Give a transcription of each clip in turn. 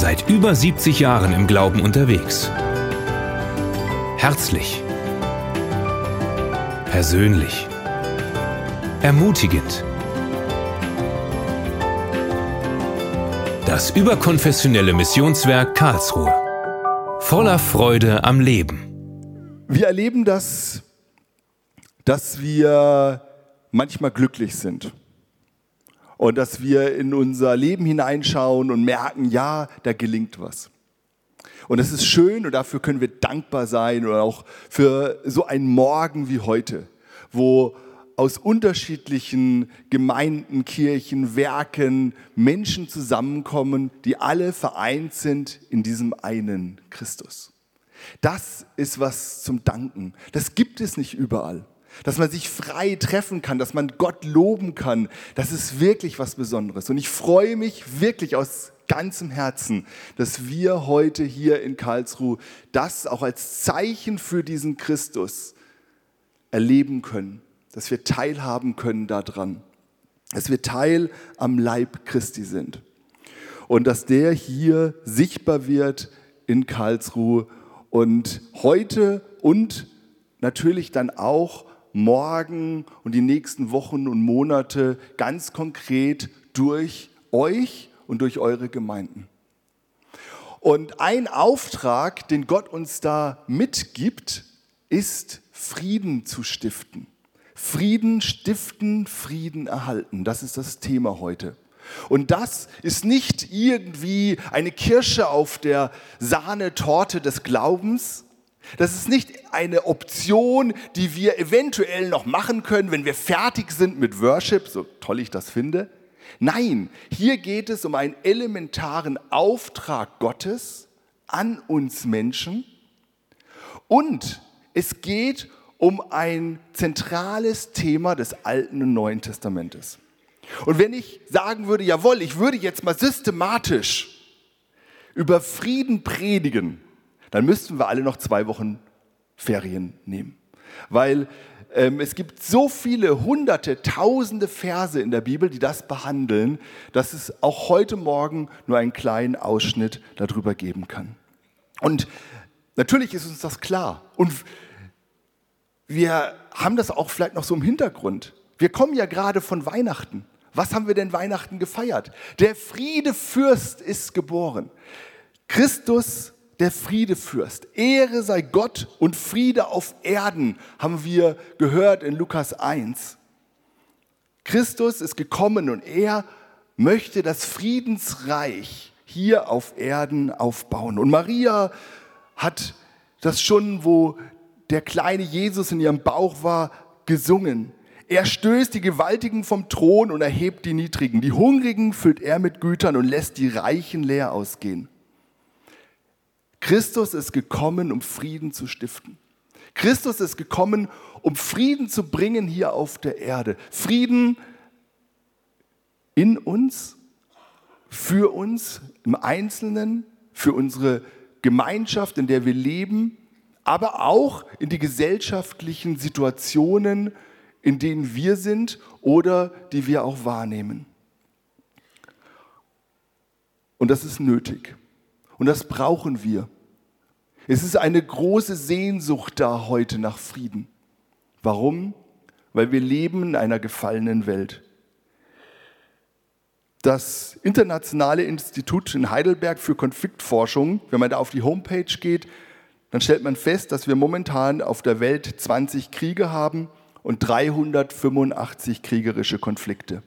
Seit über 70 Jahren im Glauben unterwegs. Herzlich. Persönlich. Ermutigend. Das überkonfessionelle Missionswerk Karlsruhe. Voller Freude am Leben. Wir erleben das, dass wir manchmal glücklich sind. Und dass wir in unser Leben hineinschauen und merken, ja, da gelingt was. Und es ist schön und dafür können wir dankbar sein oder auch für so einen Morgen wie heute, wo aus unterschiedlichen Gemeinden, Kirchen, Werken Menschen zusammenkommen, die alle vereint sind in diesem einen Christus. Das ist was zum Danken. Das gibt es nicht überall. Dass man sich frei treffen kann, dass man Gott loben kann, das ist wirklich was Besonderes. Und ich freue mich wirklich aus ganzem Herzen, dass wir heute hier in Karlsruhe das auch als Zeichen für diesen Christus erleben können, dass wir teilhaben können daran, dass wir Teil am Leib Christi sind und dass der hier sichtbar wird in Karlsruhe und heute und natürlich dann auch morgen und die nächsten Wochen und Monate ganz konkret durch euch und durch eure Gemeinden. Und ein Auftrag, den Gott uns da mitgibt, ist Frieden zu stiften. Frieden stiften, Frieden erhalten. Das ist das Thema heute. Und das ist nicht irgendwie eine Kirsche auf der Sahnetorte des Glaubens. Das ist nicht eine Option, die wir eventuell noch machen können, wenn wir fertig sind mit Worship, so toll ich das finde. Nein, hier geht es um einen elementaren Auftrag Gottes an uns Menschen und es geht um ein zentrales Thema des Alten und Neuen Testamentes. Und wenn ich sagen würde, jawohl, ich würde jetzt mal systematisch über Frieden predigen, dann müssten wir alle noch zwei Wochen Ferien nehmen. Weil ähm, es gibt so viele hunderte, tausende Verse in der Bibel, die das behandeln, dass es auch heute Morgen nur einen kleinen Ausschnitt darüber geben kann. Und natürlich ist uns das klar. Und wir haben das auch vielleicht noch so im Hintergrund. Wir kommen ja gerade von Weihnachten. Was haben wir denn Weihnachten gefeiert? Der Friedefürst ist geboren. Christus, der Friedefürst. Ehre sei Gott und Friede auf Erden, haben wir gehört in Lukas 1. Christus ist gekommen und er möchte das Friedensreich hier auf Erden aufbauen. Und Maria hat das schon, wo der kleine Jesus in ihrem Bauch war, gesungen. Er stößt die Gewaltigen vom Thron und erhebt die Niedrigen. Die Hungrigen füllt er mit Gütern und lässt die Reichen leer ausgehen. Christus ist gekommen, um Frieden zu stiften. Christus ist gekommen, um Frieden zu bringen hier auf der Erde. Frieden in uns, für uns im Einzelnen, für unsere Gemeinschaft, in der wir leben, aber auch in die gesellschaftlichen Situationen, in denen wir sind oder die wir auch wahrnehmen. Und das ist nötig. Und das brauchen wir. Es ist eine große Sehnsucht da heute nach Frieden. Warum? Weil wir leben in einer gefallenen Welt. Das Internationale Institut in Heidelberg für Konfliktforschung, wenn man da auf die Homepage geht, dann stellt man fest, dass wir momentan auf der Welt 20 Kriege haben und 385 kriegerische Konflikte.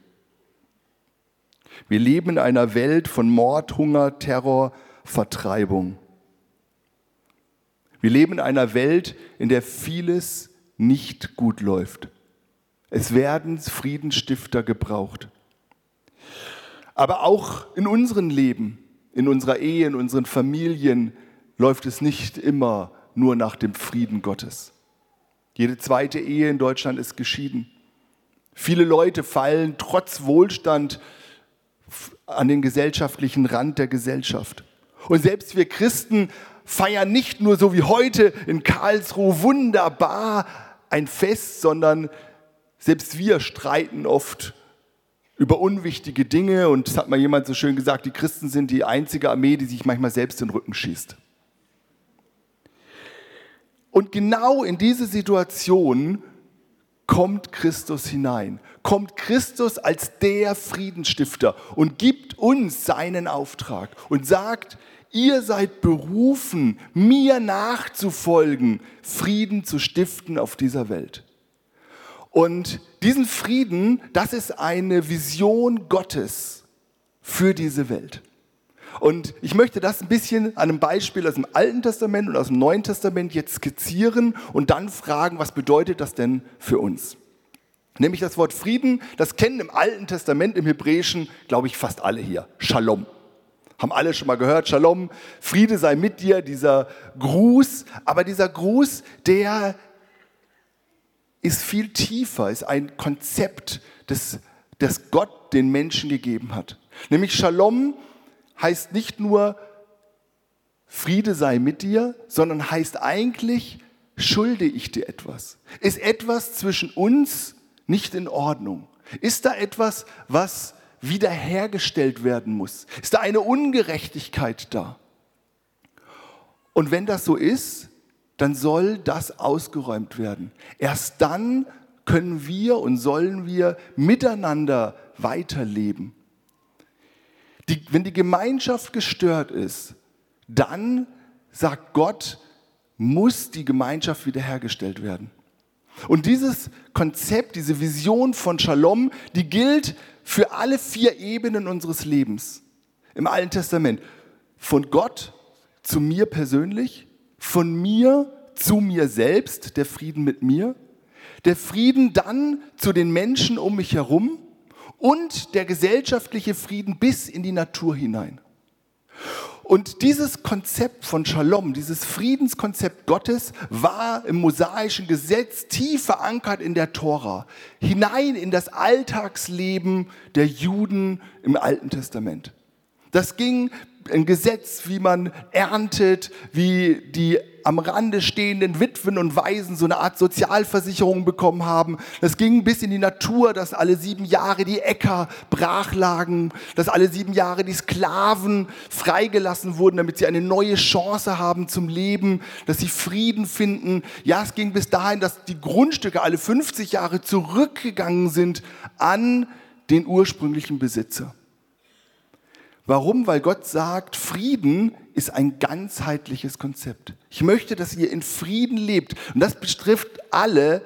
Wir leben in einer Welt von Mord, Hunger, Terror, Vertreibung. Wir leben in einer Welt, in der vieles nicht gut läuft. Es werden Friedensstifter gebraucht. Aber auch in unserem Leben, in unserer Ehe, in unseren Familien läuft es nicht immer nur nach dem Frieden Gottes. Jede zweite Ehe in Deutschland ist geschieden. Viele Leute fallen trotz Wohlstand an den gesellschaftlichen Rand der Gesellschaft. Und selbst wir Christen feiern nicht nur so wie heute in Karlsruhe wunderbar ein Fest, sondern selbst wir streiten oft über unwichtige Dinge und es hat mal jemand so schön gesagt, die Christen sind die einzige Armee, die sich manchmal selbst in den Rücken schießt. Und genau in diese Situation kommt Christus hinein, kommt Christus als der Friedensstifter und gibt uns seinen Auftrag und sagt, ihr seid berufen, mir nachzufolgen, Frieden zu stiften auf dieser Welt. Und diesen Frieden, das ist eine Vision Gottes für diese Welt. Und ich möchte das ein bisschen an einem Beispiel aus dem Alten Testament und aus dem Neuen Testament jetzt skizzieren und dann fragen, was bedeutet das denn für uns? Nämlich das Wort Frieden, das kennen im Alten Testament, im Hebräischen, glaube ich, fast alle hier. Shalom. Haben alle schon mal gehört, Shalom, Friede sei mit dir, dieser Gruß. Aber dieser Gruß, der ist viel tiefer, ist ein Konzept, das, das Gott den Menschen gegeben hat. Nämlich Shalom heißt nicht nur Friede sei mit dir, sondern heißt eigentlich, schulde ich dir etwas? Ist etwas zwischen uns nicht in Ordnung? Ist da etwas, was wiederhergestellt werden muss? Ist da eine Ungerechtigkeit da? Und wenn das so ist, dann soll das ausgeräumt werden. Erst dann können wir und sollen wir miteinander weiterleben. Die, wenn die Gemeinschaft gestört ist, dann sagt Gott, muss die Gemeinschaft wiederhergestellt werden. Und dieses Konzept, diese Vision von Shalom, die gilt für alle vier Ebenen unseres Lebens im Alten Testament. Von Gott zu mir persönlich, von mir zu mir selbst, der Frieden mit mir, der Frieden dann zu den Menschen um mich herum und der gesellschaftliche Frieden bis in die Natur hinein. Und dieses Konzept von Shalom, dieses Friedenskonzept Gottes war im mosaischen Gesetz tief verankert in der Tora, hinein in das Alltagsleben der Juden im Alten Testament. Das ging ein Gesetz, wie man erntet, wie die am Rande stehenden Witwen und Waisen so eine Art Sozialversicherung bekommen haben. Das ging bis in die Natur, dass alle sieben Jahre die Äcker brach lagen, dass alle sieben Jahre die Sklaven freigelassen wurden, damit sie eine neue Chance haben zum Leben, dass sie Frieden finden. Ja, es ging bis dahin, dass die Grundstücke alle 50 Jahre zurückgegangen sind an den ursprünglichen Besitzer. Warum? Weil Gott sagt, Frieden ist ein ganzheitliches Konzept. Ich möchte, dass ihr in Frieden lebt. Und das betrifft alle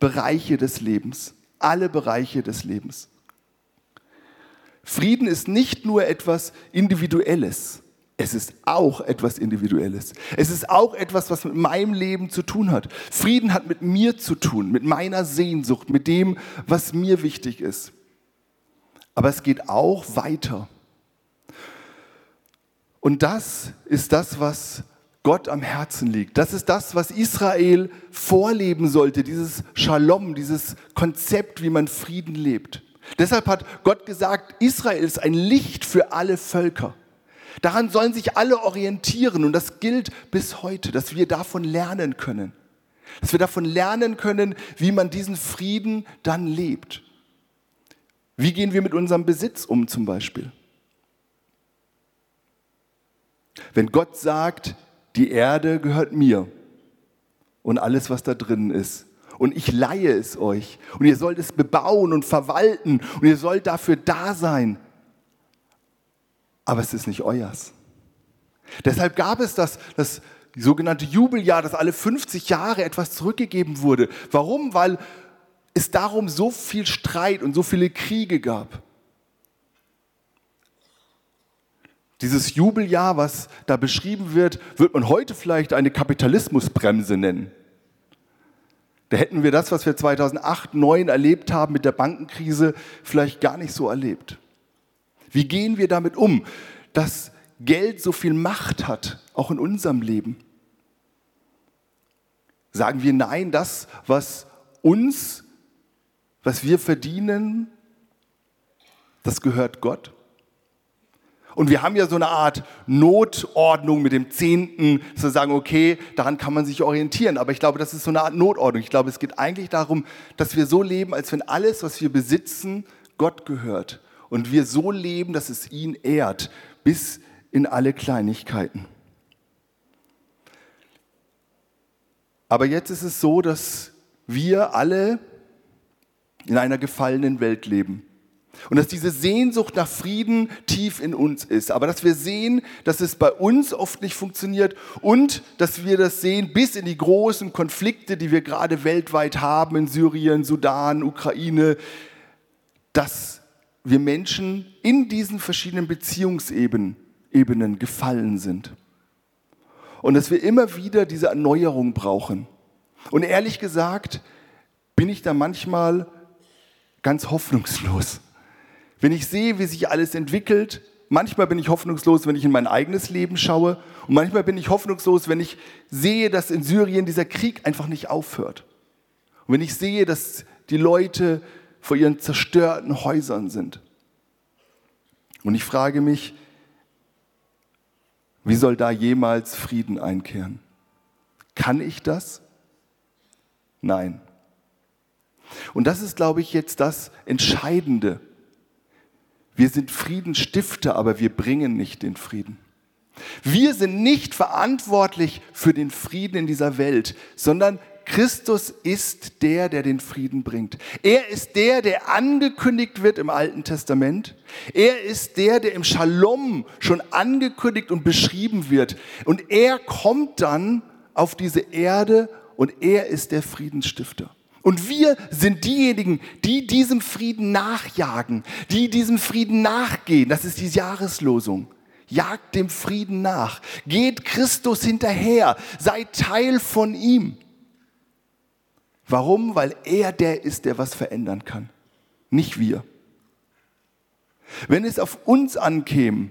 Bereiche des Lebens. Alle Bereiche des Lebens. Frieden ist nicht nur etwas Individuelles. Es ist auch etwas Individuelles. Es ist auch etwas, was mit meinem Leben zu tun hat. Frieden hat mit mir zu tun, mit meiner Sehnsucht, mit dem, was mir wichtig ist. Aber es geht auch weiter. Und das ist das, was Gott am Herzen liegt. Das ist das, was Israel vorleben sollte, dieses Shalom, dieses Konzept, wie man Frieden lebt. Deshalb hat Gott gesagt, Israel ist ein Licht für alle Völker. Daran sollen sich alle orientieren und das gilt bis heute, dass wir davon lernen können. Dass wir davon lernen können, wie man diesen Frieden dann lebt. Wie gehen wir mit unserem Besitz um zum Beispiel? Wenn Gott sagt, die Erde gehört mir und alles, was da drin ist, und ich leihe es euch und ihr sollt es bebauen und verwalten und ihr sollt dafür da sein, aber es ist nicht euers. Deshalb gab es das, das sogenannte Jubeljahr, dass alle 50 Jahre etwas zurückgegeben wurde. Warum? Weil es darum so viel Streit und so viele Kriege gab. Dieses Jubeljahr, was da beschrieben wird, wird man heute vielleicht eine Kapitalismusbremse nennen. Da hätten wir das, was wir 2008, 2009 erlebt haben mit der Bankenkrise, vielleicht gar nicht so erlebt. Wie gehen wir damit um, dass Geld so viel Macht hat, auch in unserem Leben? Sagen wir nein, das, was uns, was wir verdienen, das gehört Gott? Und wir haben ja so eine Art Notordnung mit dem Zehnten, wir sagen, okay, daran kann man sich orientieren. Aber ich glaube, das ist so eine Art Notordnung. Ich glaube, es geht eigentlich darum, dass wir so leben, als wenn alles, was wir besitzen, Gott gehört und wir so leben, dass es ihn ehrt, bis in alle Kleinigkeiten. Aber jetzt ist es so, dass wir alle in einer gefallenen Welt leben. Und dass diese Sehnsucht nach Frieden tief in uns ist. Aber dass wir sehen, dass es bei uns oft nicht funktioniert und dass wir das sehen bis in die großen Konflikte, die wir gerade weltweit haben, in Syrien, Sudan, Ukraine, dass wir Menschen in diesen verschiedenen Beziehungsebenen Ebenen gefallen sind. Und dass wir immer wieder diese Erneuerung brauchen. Und ehrlich gesagt bin ich da manchmal ganz hoffnungslos. Wenn ich sehe, wie sich alles entwickelt, manchmal bin ich hoffnungslos, wenn ich in mein eigenes Leben schaue und manchmal bin ich hoffnungslos, wenn ich sehe, dass in Syrien dieser Krieg einfach nicht aufhört. Und wenn ich sehe, dass die Leute vor ihren zerstörten Häusern sind. Und ich frage mich, wie soll da jemals Frieden einkehren? Kann ich das? Nein. Und das ist, glaube ich, jetzt das Entscheidende. Wir sind Friedensstifter, aber wir bringen nicht den Frieden. Wir sind nicht verantwortlich für den Frieden in dieser Welt, sondern Christus ist der, der den Frieden bringt. Er ist der, der angekündigt wird im Alten Testament. Er ist der, der im Shalom schon angekündigt und beschrieben wird. Und er kommt dann auf diese Erde und er ist der Friedensstifter. Und wir sind diejenigen, die diesem Frieden nachjagen, die diesem Frieden nachgehen. Das ist die Jahreslosung. Jagt dem Frieden nach. Geht Christus hinterher. Seid Teil von ihm. Warum? Weil er der ist, der was verändern kann. Nicht wir. Wenn es auf uns ankäme,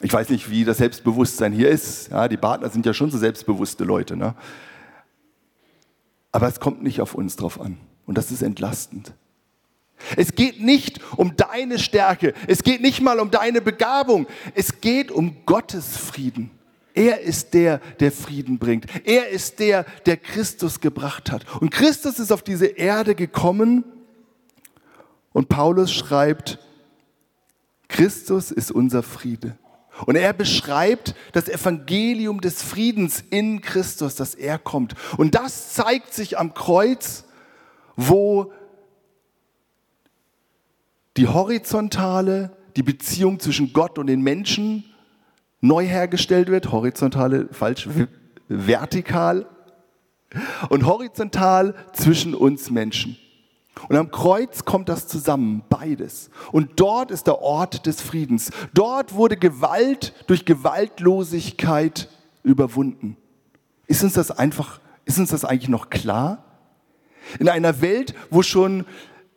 ich weiß nicht, wie das Selbstbewusstsein hier ist. Ja, die Partner sind ja schon so selbstbewusste Leute. Ne? Aber es kommt nicht auf uns drauf an. Und das ist entlastend. Es geht nicht um deine Stärke. Es geht nicht mal um deine Begabung. Es geht um Gottes Frieden. Er ist der, der Frieden bringt. Er ist der, der Christus gebracht hat. Und Christus ist auf diese Erde gekommen und Paulus schreibt, Christus ist unser Friede. Und er beschreibt das Evangelium des Friedens in Christus, dass er kommt. Und das zeigt sich am Kreuz, wo die horizontale, die Beziehung zwischen Gott und den Menschen neu hergestellt wird. Horizontale, falsch, vertikal. Und horizontal zwischen uns Menschen. Und am Kreuz kommt das zusammen, beides. Und dort ist der Ort des Friedens. Dort wurde Gewalt durch Gewaltlosigkeit überwunden. Ist uns das einfach, ist uns das eigentlich noch klar? In einer Welt, wo schon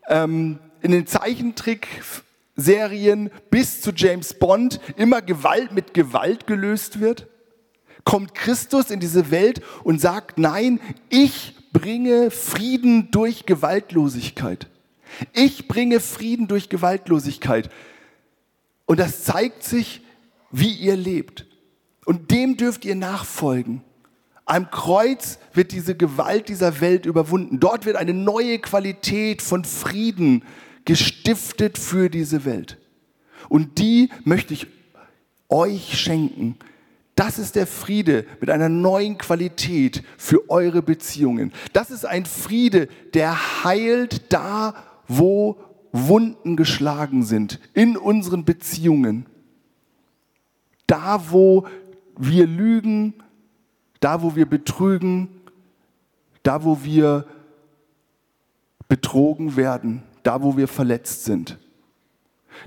ähm, in den Zeichentrickserien bis zu James Bond immer Gewalt mit Gewalt gelöst wird, kommt Christus in diese Welt und sagt, nein, ich bringe Frieden durch Gewaltlosigkeit. Ich bringe Frieden durch Gewaltlosigkeit. Und das zeigt sich, wie ihr lebt. Und dem dürft ihr nachfolgen. Am Kreuz wird diese Gewalt dieser Welt überwunden. Dort wird eine neue Qualität von Frieden gestiftet für diese Welt. Und die möchte ich euch schenken, das ist der Friede mit einer neuen Qualität für eure Beziehungen. Das ist ein Friede, der heilt da, wo Wunden geschlagen sind, in unseren Beziehungen. Da, wo wir lügen, da, wo wir betrügen, da, wo wir betrogen werden, da, wo wir verletzt sind.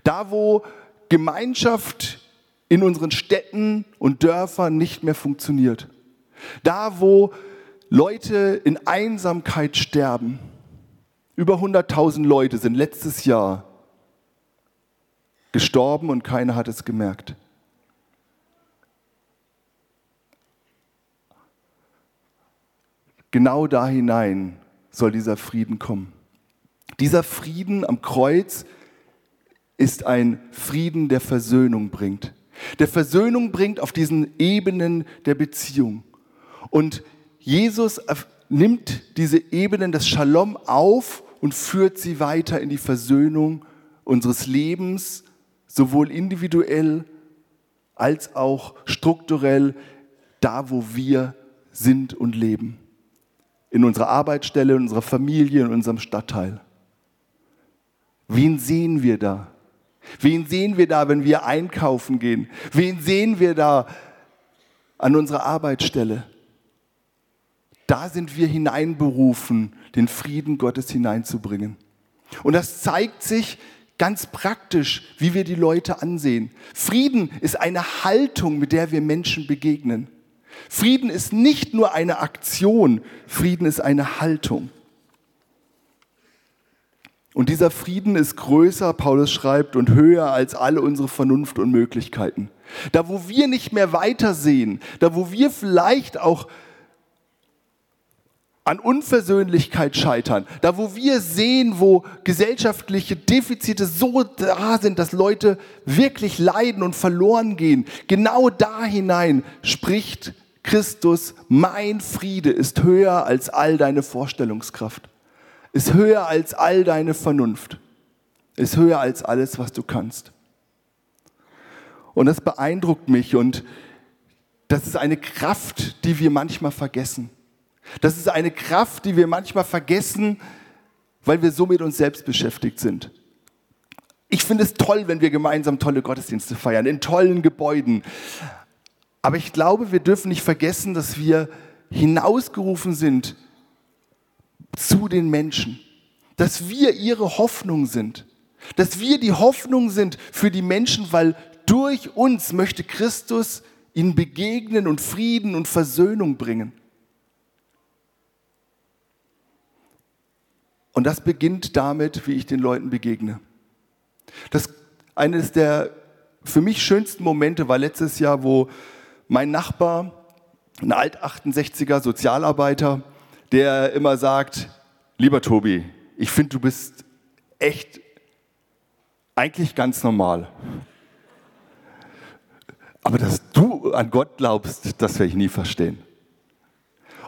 Da, wo Gemeinschaft in unseren Städten und Dörfern nicht mehr funktioniert. Da, wo Leute in Einsamkeit sterben. Über 100.000 Leute sind letztes Jahr gestorben und keiner hat es gemerkt. Genau da hinein soll dieser Frieden kommen. Dieser Frieden am Kreuz ist ein Frieden, der Versöhnung bringt der Versöhnung bringt auf diesen Ebenen der Beziehung. Und Jesus nimmt diese Ebenen des Shalom auf und führt sie weiter in die Versöhnung unseres Lebens, sowohl individuell als auch strukturell, da wo wir sind und leben. In unserer Arbeitsstelle, in unserer Familie, in unserem Stadtteil. Wen sehen wir da? Wen sehen wir da, wenn wir einkaufen gehen? Wen sehen wir da an unserer Arbeitsstelle? Da sind wir hineinberufen, den Frieden Gottes hineinzubringen. Und das zeigt sich ganz praktisch, wie wir die Leute ansehen. Frieden ist eine Haltung, mit der wir Menschen begegnen. Frieden ist nicht nur eine Aktion, Frieden ist eine Haltung. Und dieser Frieden ist größer, Paulus schreibt, und höher als alle unsere Vernunft und Möglichkeiten. Da, wo wir nicht mehr weitersehen, da, wo wir vielleicht auch an Unversöhnlichkeit scheitern, da, wo wir sehen, wo gesellschaftliche Defizite so da sind, dass Leute wirklich leiden und verloren gehen, genau da hinein spricht Christus, mein Friede ist höher als all deine Vorstellungskraft ist höher als all deine Vernunft, ist höher als alles, was du kannst. Und das beeindruckt mich und das ist eine Kraft, die wir manchmal vergessen. Das ist eine Kraft, die wir manchmal vergessen, weil wir so mit uns selbst beschäftigt sind. Ich finde es toll, wenn wir gemeinsam tolle Gottesdienste feiern, in tollen Gebäuden. Aber ich glaube, wir dürfen nicht vergessen, dass wir hinausgerufen sind zu den Menschen, dass wir ihre Hoffnung sind, dass wir die Hoffnung sind für die Menschen, weil durch uns möchte Christus ihnen begegnen und Frieden und Versöhnung bringen. Und das beginnt damit, wie ich den Leuten begegne. Das eines der für mich schönsten Momente war letztes Jahr, wo mein Nachbar, ein Alt-68er Sozialarbeiter, der immer sagt, lieber Tobi, ich finde, du bist echt eigentlich ganz normal. Aber dass du an Gott glaubst, das werde ich nie verstehen.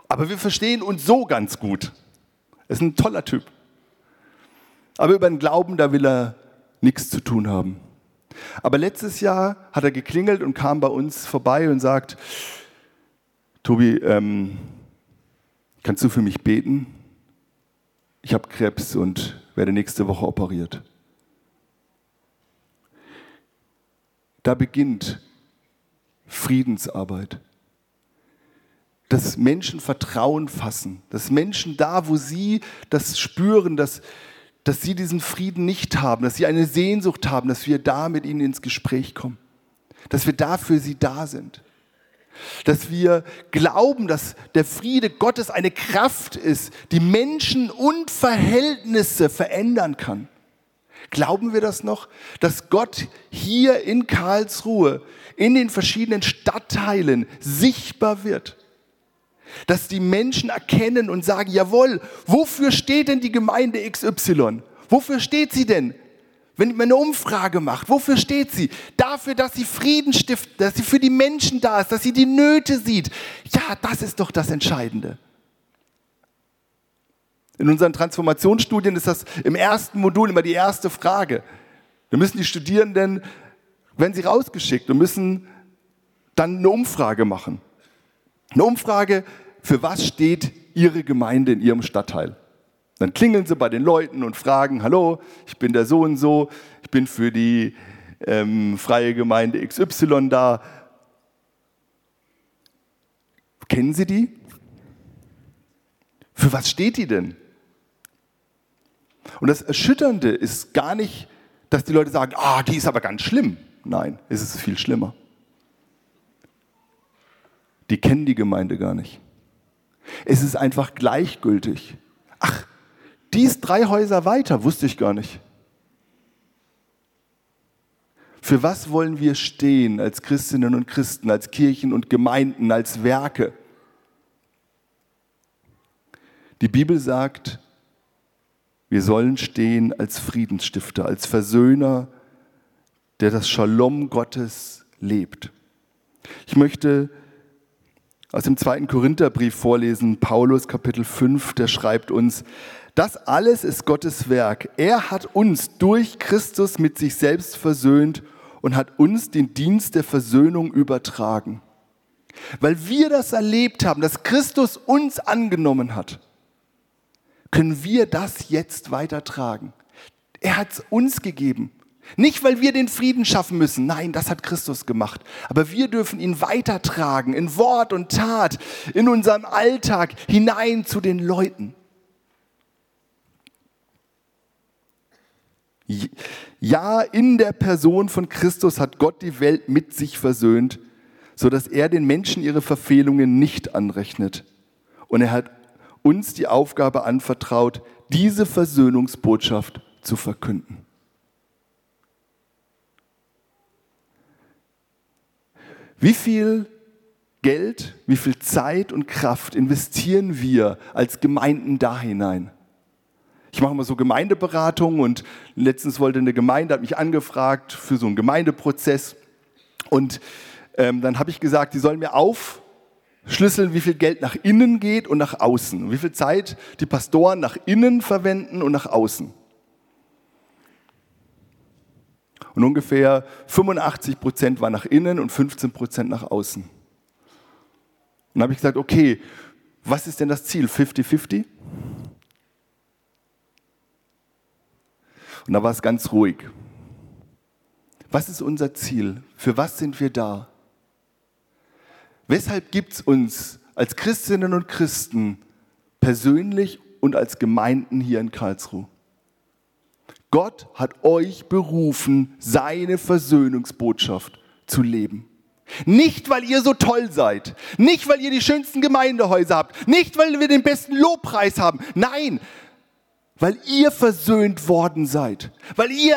Aber wir verstehen uns so ganz gut. Er ist ein toller Typ. Aber über den Glauben, da will er nichts zu tun haben. Aber letztes Jahr hat er geklingelt und kam bei uns vorbei und sagt, Tobi, ähm, Kannst du für mich beten? Ich habe Krebs und werde nächste Woche operiert. Da beginnt Friedensarbeit. Dass Menschen Vertrauen fassen, dass Menschen da, wo sie das spüren, dass, dass sie diesen Frieden nicht haben, dass sie eine Sehnsucht haben, dass wir da mit ihnen ins Gespräch kommen, dass wir da für sie da sind. Dass wir glauben, dass der Friede Gottes eine Kraft ist, die Menschen und Verhältnisse verändern kann. Glauben wir das noch? Dass Gott hier in Karlsruhe, in den verschiedenen Stadtteilen sichtbar wird? Dass die Menschen erkennen und sagen, jawohl, wofür steht denn die Gemeinde XY? Wofür steht sie denn? Wenn man eine Umfrage macht, wofür steht sie? Dafür, dass sie Frieden stiftet, dass sie für die Menschen da ist, dass sie die Nöte sieht. Ja, das ist doch das Entscheidende. In unseren Transformationsstudien ist das im ersten Modul immer die erste Frage. Da müssen die Studierenden, werden sie rausgeschickt und müssen dann eine Umfrage machen. Eine Umfrage, für was steht Ihre Gemeinde in Ihrem Stadtteil? Dann klingeln sie bei den Leuten und fragen, hallo, ich bin der so und so, ich bin für die ähm, freie Gemeinde XY da. Kennen Sie die? Für was steht die denn? Und das Erschütternde ist gar nicht, dass die Leute sagen, ah, die ist aber ganz schlimm. Nein, es ist viel schlimmer. Die kennen die Gemeinde gar nicht. Es ist einfach gleichgültig. Ach, die ist drei Häuser weiter, wusste ich gar nicht. Für was wollen wir stehen als Christinnen und Christen, als Kirchen und Gemeinden, als Werke? Die Bibel sagt, wir sollen stehen als Friedensstifter, als Versöhner, der das Shalom Gottes lebt. Ich möchte aus dem zweiten Korintherbrief vorlesen. Paulus Kapitel 5, der schreibt uns, das alles ist Gottes Werk. Er hat uns durch Christus mit sich selbst versöhnt und hat uns den Dienst der Versöhnung übertragen. Weil wir das erlebt haben, dass Christus uns angenommen hat, können wir das jetzt weitertragen. Er hat es uns gegeben. Nicht, weil wir den Frieden schaffen müssen. Nein, das hat Christus gemacht. Aber wir dürfen ihn weitertragen in Wort und Tat, in unserem Alltag hinein zu den Leuten. Ja, in der Person von Christus hat Gott die Welt mit sich versöhnt, sodass er den Menschen ihre Verfehlungen nicht anrechnet. Und er hat uns die Aufgabe anvertraut, diese Versöhnungsbotschaft zu verkünden. Wie viel Geld, wie viel Zeit und Kraft investieren wir als Gemeinden da hinein? Ich mache immer so Gemeindeberatungen und letztens wollte eine Gemeinde, hat mich angefragt für so einen Gemeindeprozess. Und ähm, dann habe ich gesagt, die sollen mir aufschlüsseln, wie viel Geld nach innen geht und nach außen. Wie viel Zeit die Pastoren nach innen verwenden und nach außen. Und ungefähr 85 Prozent war nach innen und 15 Prozent nach außen. Und dann habe ich gesagt, okay, was ist denn das Ziel? 50-50? Und da war es ganz ruhig. Was ist unser Ziel? Für was sind wir da? Weshalb gibt es uns als Christinnen und Christen persönlich und als Gemeinden hier in Karlsruhe? Gott hat euch berufen, seine Versöhnungsbotschaft zu leben. Nicht, weil ihr so toll seid, nicht, weil ihr die schönsten Gemeindehäuser habt, nicht, weil wir den besten Lobpreis haben. Nein, weil ihr versöhnt worden seid, weil ihr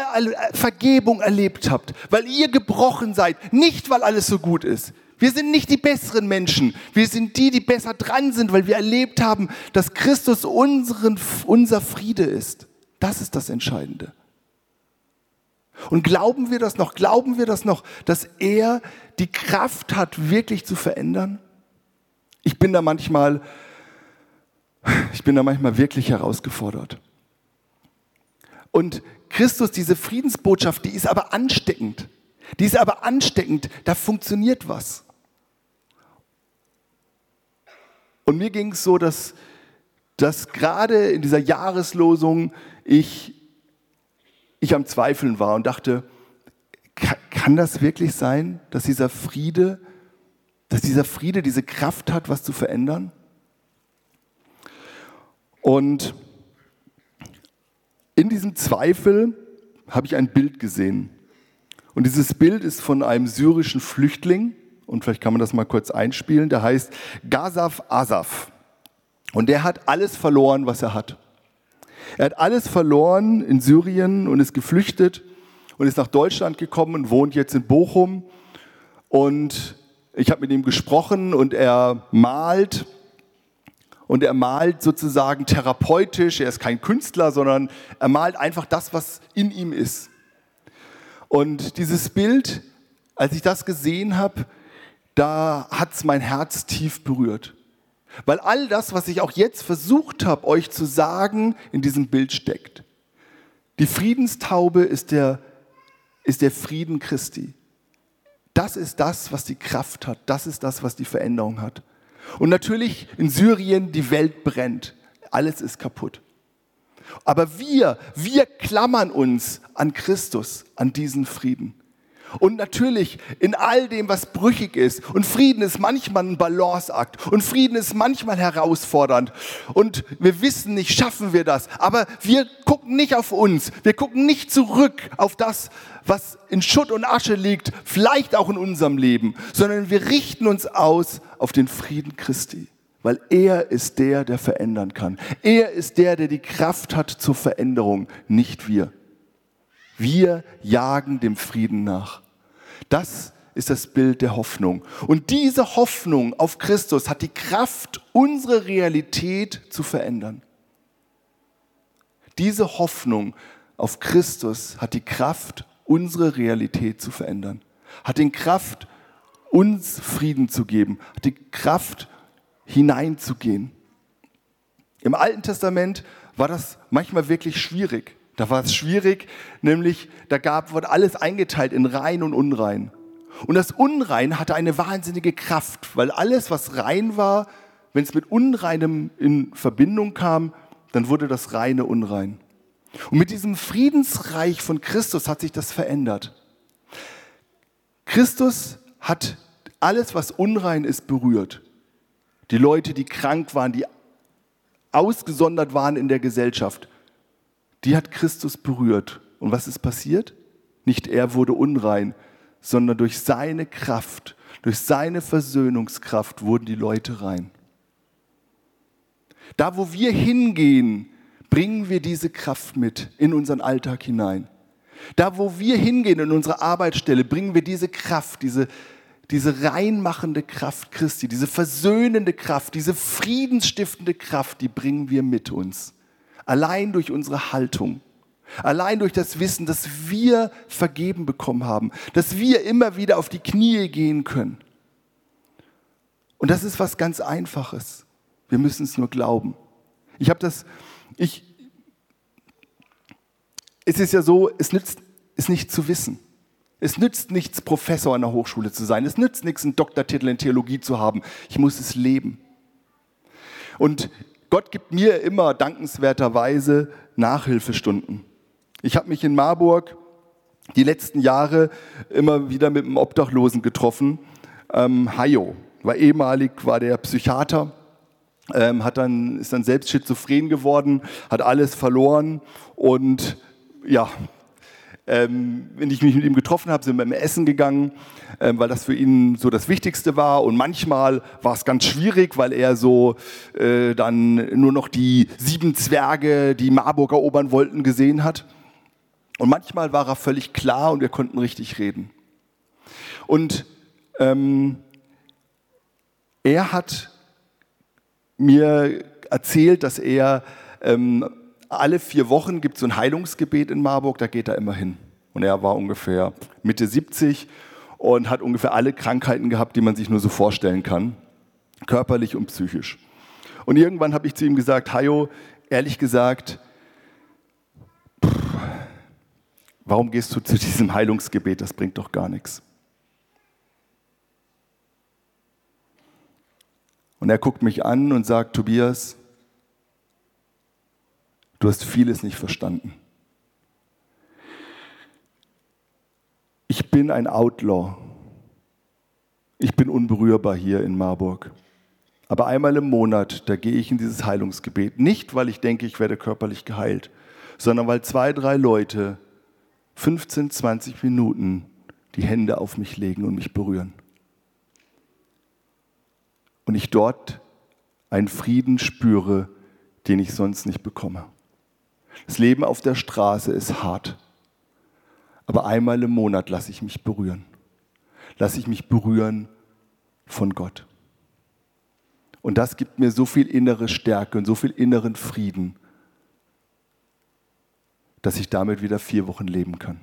Vergebung erlebt habt, weil ihr gebrochen seid, nicht weil alles so gut ist. Wir sind nicht die besseren Menschen, wir sind die, die besser dran sind, weil wir erlebt haben, dass Christus unseren, unser Friede ist. Das ist das Entscheidende. Und glauben wir das noch? Glauben wir das noch, dass er die Kraft hat, wirklich zu verändern? Ich bin da manchmal, ich bin da manchmal wirklich herausgefordert. Und Christus, diese Friedensbotschaft, die ist aber ansteckend. Die ist aber ansteckend, da funktioniert was. Und mir ging es so, dass, dass gerade in dieser Jahreslosung ich, ich am Zweifeln war und dachte, kann das wirklich sein, dass dieser Friede, dass dieser Friede diese Kraft hat, was zu verändern? Und in diesem Zweifel habe ich ein Bild gesehen. Und dieses Bild ist von einem syrischen Flüchtling, und vielleicht kann man das mal kurz einspielen, der heißt Gazaf Asaf. Und der hat alles verloren, was er hat. Er hat alles verloren in Syrien und ist geflüchtet und ist nach Deutschland gekommen und wohnt jetzt in Bochum. Und ich habe mit ihm gesprochen und er malt und er malt sozusagen therapeutisch. Er ist kein Künstler, sondern er malt einfach das, was in ihm ist. Und dieses Bild, als ich das gesehen habe, da hat es mein Herz tief berührt. Weil all das, was ich auch jetzt versucht habe, euch zu sagen, in diesem Bild steckt. Die Friedenstaube ist der, ist der Frieden Christi. Das ist das, was die Kraft hat. Das ist das, was die Veränderung hat. Und natürlich in Syrien, die Welt brennt. Alles ist kaputt. Aber wir, wir klammern uns an Christus, an diesen Frieden. Und natürlich in all dem, was brüchig ist. Und Frieden ist manchmal ein Balanceakt. Und Frieden ist manchmal herausfordernd. Und wir wissen nicht, schaffen wir das. Aber wir gucken nicht auf uns. Wir gucken nicht zurück auf das, was in Schutt und Asche liegt, vielleicht auch in unserem Leben, sondern wir richten uns aus auf den Frieden Christi. Weil er ist der, der verändern kann. Er ist der, der die Kraft hat zur Veränderung, nicht wir. Wir jagen dem Frieden nach. Das ist das Bild der Hoffnung. Und diese Hoffnung auf Christus hat die Kraft, unsere Realität zu verändern. Diese Hoffnung auf Christus hat die Kraft, unsere Realität zu verändern. Hat die Kraft, uns Frieden zu geben, hat die Kraft hineinzugehen. Im Alten Testament war das manchmal wirklich schwierig. Da war es schwierig, nämlich da gab, wurde alles eingeteilt in rein und unrein. Und das Unrein hatte eine wahnsinnige Kraft, weil alles, was rein war, wenn es mit Unreinem in Verbindung kam, dann wurde das Reine unrein. Und mit diesem Friedensreich von Christus hat sich das verändert. Christus hat alles, was unrein ist, berührt. Die Leute, die krank waren, die ausgesondert waren in der Gesellschaft, die hat Christus berührt. Und was ist passiert? Nicht er wurde unrein, sondern durch seine Kraft, durch seine Versöhnungskraft wurden die Leute rein. Da, wo wir hingehen, bringen wir diese Kraft mit in unseren Alltag hinein. Da, wo wir hingehen in unsere Arbeitsstelle, bringen wir diese Kraft, diese, diese reinmachende Kraft Christi, diese versöhnende Kraft, diese friedensstiftende Kraft, die bringen wir mit uns. Allein durch unsere Haltung. Allein durch das Wissen, dass wir vergeben bekommen haben, dass wir immer wieder auf die Knie gehen können. Und das ist was ganz Einfaches. Wir müssen es nur glauben. Ich habe das, ich, es ist ja so, es nützt es nicht zu wissen. Es nützt nichts, Professor an der Hochschule zu sein. Es nützt nichts, einen Doktortitel in Theologie zu haben. Ich muss es leben. Und Gott gibt mir immer dankenswerterweise Nachhilfestunden. Ich habe mich in Marburg die letzten Jahre immer wieder mit einem Obdachlosen getroffen. Ähm, Hayo war ehemalig, war der Psychiater ähm, hat dann, ist dann selbst schizophren geworden, hat alles verloren und ja, ähm, wenn ich mich mit ihm getroffen habe, sind wir im Essen gegangen, ähm, weil das für ihn so das Wichtigste war. Und manchmal war es ganz schwierig, weil er so äh, dann nur noch die sieben Zwerge, die Marburg erobern wollten, gesehen hat. Und manchmal war er völlig klar und wir konnten richtig reden. Und ähm, er hat mir erzählt, dass er ähm, alle vier Wochen gibt so ein Heilungsgebet in Marburg, da geht er immer hin. Und er war ungefähr Mitte 70 und hat ungefähr alle Krankheiten gehabt, die man sich nur so vorstellen kann, körperlich und psychisch. Und irgendwann habe ich zu ihm gesagt, Hajo, ehrlich gesagt, warum gehst du zu diesem Heilungsgebet? Das bringt doch gar nichts. Und er guckt mich an und sagt, Tobias, du hast vieles nicht verstanden. Ich bin ein Outlaw. Ich bin unberührbar hier in Marburg. Aber einmal im Monat, da gehe ich in dieses Heilungsgebet. Nicht, weil ich denke, ich werde körperlich geheilt, sondern weil zwei, drei Leute 15, 20 Minuten die Hände auf mich legen und mich berühren und ich dort einen Frieden spüre, den ich sonst nicht bekomme. Das Leben auf der Straße ist hart, aber einmal im Monat lasse ich mich berühren. Lasse ich mich berühren von Gott. Und das gibt mir so viel innere Stärke und so viel inneren Frieden, dass ich damit wieder vier Wochen leben kann.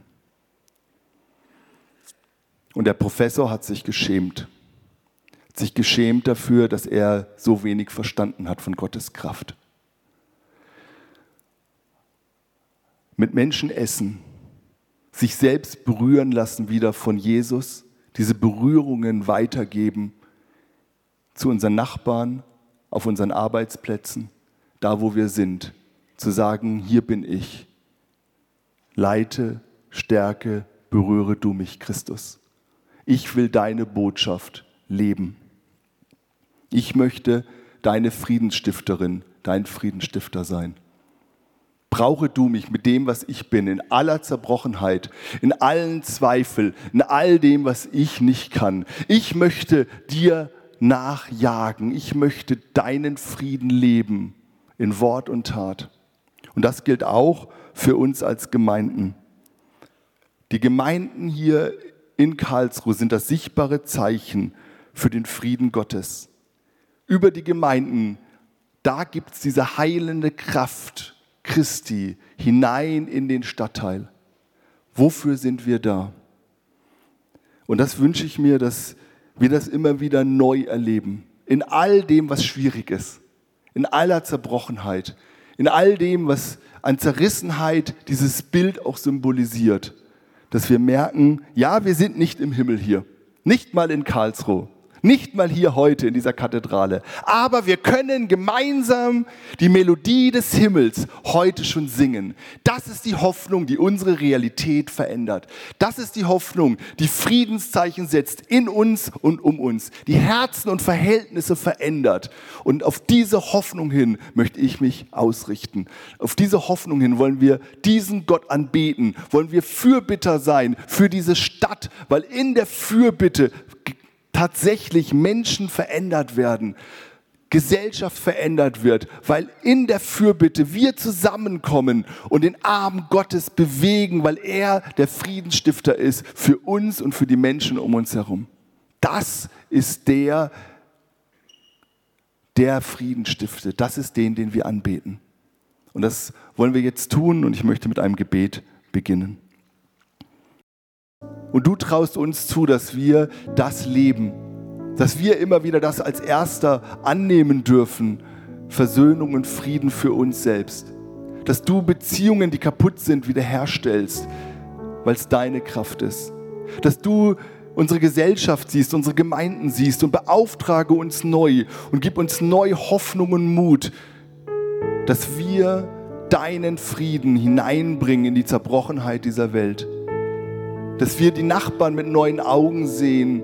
Und der Professor hat sich geschämt sich geschämt dafür, dass er so wenig verstanden hat von Gottes Kraft. Mit Menschen essen, sich selbst berühren lassen wieder von Jesus, diese Berührungen weitergeben zu unseren Nachbarn, auf unseren Arbeitsplätzen, da wo wir sind, zu sagen, hier bin ich. Leite, stärke, berühre du mich, Christus. Ich will deine Botschaft leben. Ich möchte deine Friedensstifterin, dein Friedensstifter sein. Brauche du mich mit dem, was ich bin, in aller Zerbrochenheit, in allen Zweifeln, in all dem, was ich nicht kann. Ich möchte dir nachjagen. Ich möchte deinen Frieden leben in Wort und Tat. Und das gilt auch für uns als Gemeinden. Die Gemeinden hier in Karlsruhe sind das sichtbare Zeichen für den Frieden Gottes über die Gemeinden, da gibt es diese heilende Kraft Christi hinein in den Stadtteil. Wofür sind wir da? Und das wünsche ich mir, dass wir das immer wieder neu erleben. In all dem, was schwierig ist. In aller Zerbrochenheit. In all dem, was an Zerrissenheit dieses Bild auch symbolisiert. Dass wir merken, ja, wir sind nicht im Himmel hier. Nicht mal in Karlsruhe. Nicht mal hier heute in dieser Kathedrale. Aber wir können gemeinsam die Melodie des Himmels heute schon singen. Das ist die Hoffnung, die unsere Realität verändert. Das ist die Hoffnung, die Friedenszeichen setzt in uns und um uns. Die Herzen und Verhältnisse verändert. Und auf diese Hoffnung hin möchte ich mich ausrichten. Auf diese Hoffnung hin wollen wir diesen Gott anbeten. Wollen wir Fürbitter sein für diese Stadt, weil in der Fürbitte tatsächlich Menschen verändert werden, Gesellschaft verändert wird, weil in der Fürbitte wir zusammenkommen und den Arm Gottes bewegen, weil er der Friedensstifter ist für uns und für die Menschen um uns herum. Das ist der, der Frieden stiftet. Das ist den, den wir anbeten. Und das wollen wir jetzt tun und ich möchte mit einem Gebet beginnen. Und du traust uns zu, dass wir das leben, dass wir immer wieder das als erster annehmen dürfen, Versöhnung und Frieden für uns selbst. Dass du Beziehungen, die kaputt sind, wiederherstellst, weil es deine Kraft ist. Dass du unsere Gesellschaft siehst, unsere Gemeinden siehst und beauftrage uns neu und gib uns neu Hoffnung und Mut, dass wir deinen Frieden hineinbringen in die Zerbrochenheit dieser Welt dass wir die Nachbarn mit neuen Augen sehen,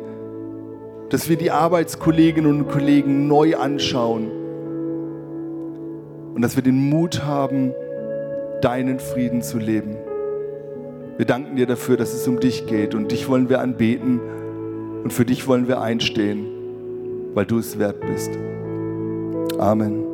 dass wir die Arbeitskolleginnen und Kollegen neu anschauen und dass wir den Mut haben, deinen Frieden zu leben. Wir danken dir dafür, dass es um dich geht und dich wollen wir anbeten und für dich wollen wir einstehen, weil du es wert bist. Amen.